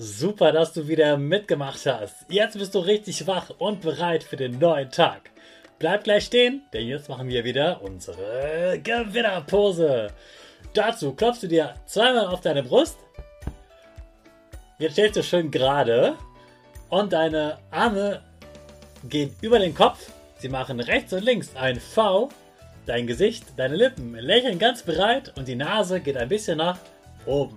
Super, dass du wieder mitgemacht hast. Jetzt bist du richtig wach und bereit für den neuen Tag. Bleib gleich stehen, denn jetzt machen wir wieder unsere Gewinnerpose. Dazu klopfst du dir zweimal auf deine Brust. Jetzt stellst du schön gerade und deine Arme gehen über den Kopf. Sie machen rechts und links ein V. Dein Gesicht, deine Lippen lächeln ganz bereit und die Nase geht ein bisschen nach oben.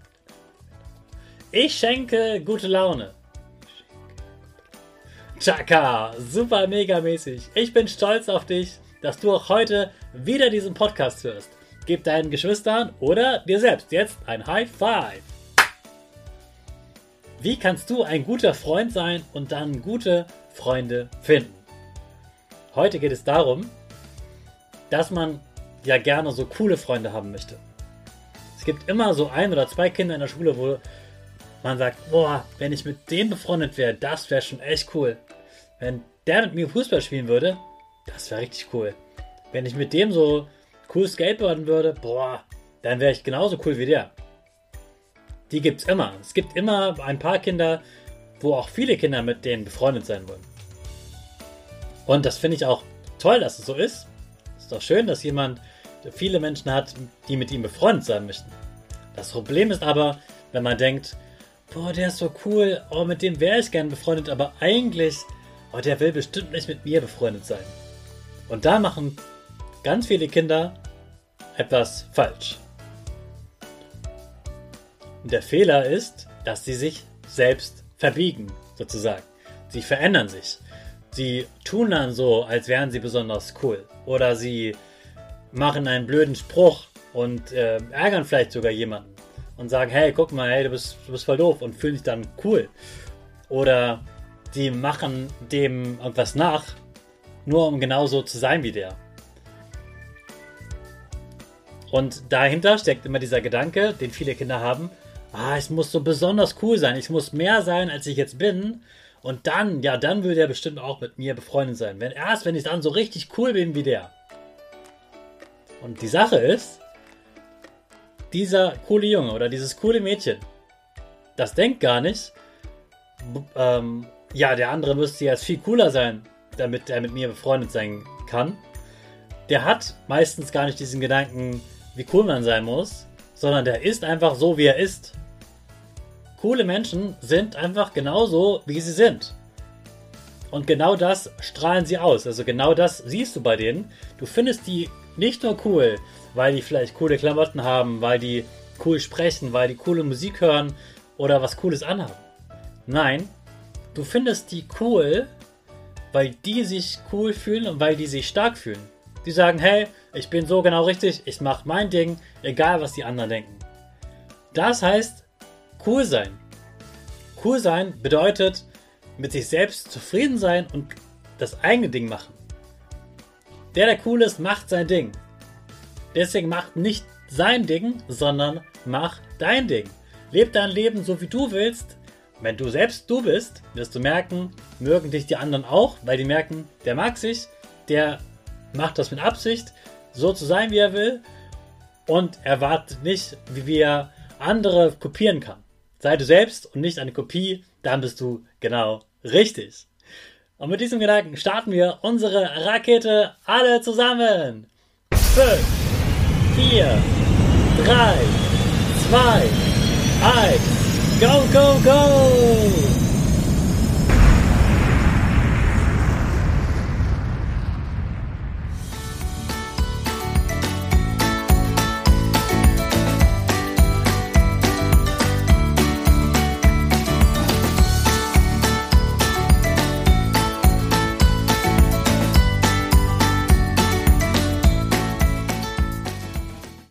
Ich schenke gute Laune. Chaka, super mega mäßig. Ich bin stolz auf dich, dass du auch heute wieder diesen Podcast hörst. Gib deinen Geschwistern oder dir selbst jetzt ein High Five. Wie kannst du ein guter Freund sein und dann gute Freunde finden? Heute geht es darum, dass man ja gerne so coole Freunde haben möchte. Es gibt immer so ein oder zwei Kinder in der Schule, wo man sagt, boah, wenn ich mit dem befreundet wäre, das wäre schon echt cool. Wenn der mit mir Fußball spielen würde, das wäre richtig cool. Wenn ich mit dem so cool skateboarden würde, boah, dann wäre ich genauso cool wie der. Die gibt's immer. Es gibt immer ein paar Kinder, wo auch viele Kinder mit denen befreundet sein wollen. Und das finde ich auch toll, dass es so ist. Es ist doch schön, dass jemand viele Menschen hat, die mit ihm befreundet sein möchten. Das Problem ist aber, wenn man denkt, boah, der ist so cool, oh, mit dem wäre ich gern befreundet, aber eigentlich, oh, der will bestimmt nicht mit mir befreundet sein. Und da machen ganz viele Kinder etwas falsch. Und der Fehler ist, dass sie sich selbst verbiegen, sozusagen. Sie verändern sich. Sie tun dann so, als wären sie besonders cool. Oder sie machen einen blöden Spruch und äh, ärgern vielleicht sogar jemanden und sagen, hey, guck mal, hey, du bist, du bist voll doof und fühlen sich dann cool. Oder die machen dem etwas nach, nur um genauso zu sein wie der. Und dahinter steckt immer dieser Gedanke, den viele Kinder haben, ah, ich muss so besonders cool sein, ich muss mehr sein, als ich jetzt bin. Und dann, ja, dann würde er bestimmt auch mit mir befreundet sein. Wenn erst, wenn ich dann so richtig cool bin wie der. Und die Sache ist, dieser coole Junge oder dieses coole Mädchen, das denkt gar nicht, ähm, ja, der andere müsste jetzt viel cooler sein, damit er mit mir befreundet sein kann. Der hat meistens gar nicht diesen Gedanken, wie cool man sein muss, sondern der ist einfach so, wie er ist. Coole Menschen sind einfach genauso, wie sie sind. Und genau das strahlen sie aus. Also genau das siehst du bei denen. Du findest die nicht nur cool, weil die vielleicht coole Klamotten haben, weil die cool sprechen, weil die coole Musik hören oder was Cooles anhaben. Nein, du findest die cool, weil die sich cool fühlen und weil die sich stark fühlen. Die sagen, hey, ich bin so genau richtig, ich mache mein Ding, egal was die anderen denken. Das heißt cool sein. Cool sein bedeutet mit sich selbst zufrieden sein und das eigene Ding machen. Der, der cool ist, macht sein Ding. Deswegen macht nicht sein Ding, sondern mach dein Ding. Leb dein Leben so, wie du willst. Wenn du selbst du bist, wirst du merken, mögen dich die anderen auch, weil die merken, der mag sich, der macht das mit Absicht, so zu sein, wie er will und erwartet nicht, wie er andere kopieren kann. Sei du selbst und nicht eine Kopie, dann bist du genau richtig. Und mit diesem Gedanken starten wir unsere Rakete alle zusammen. 5, 4, 3, 2, 1, go, go, go!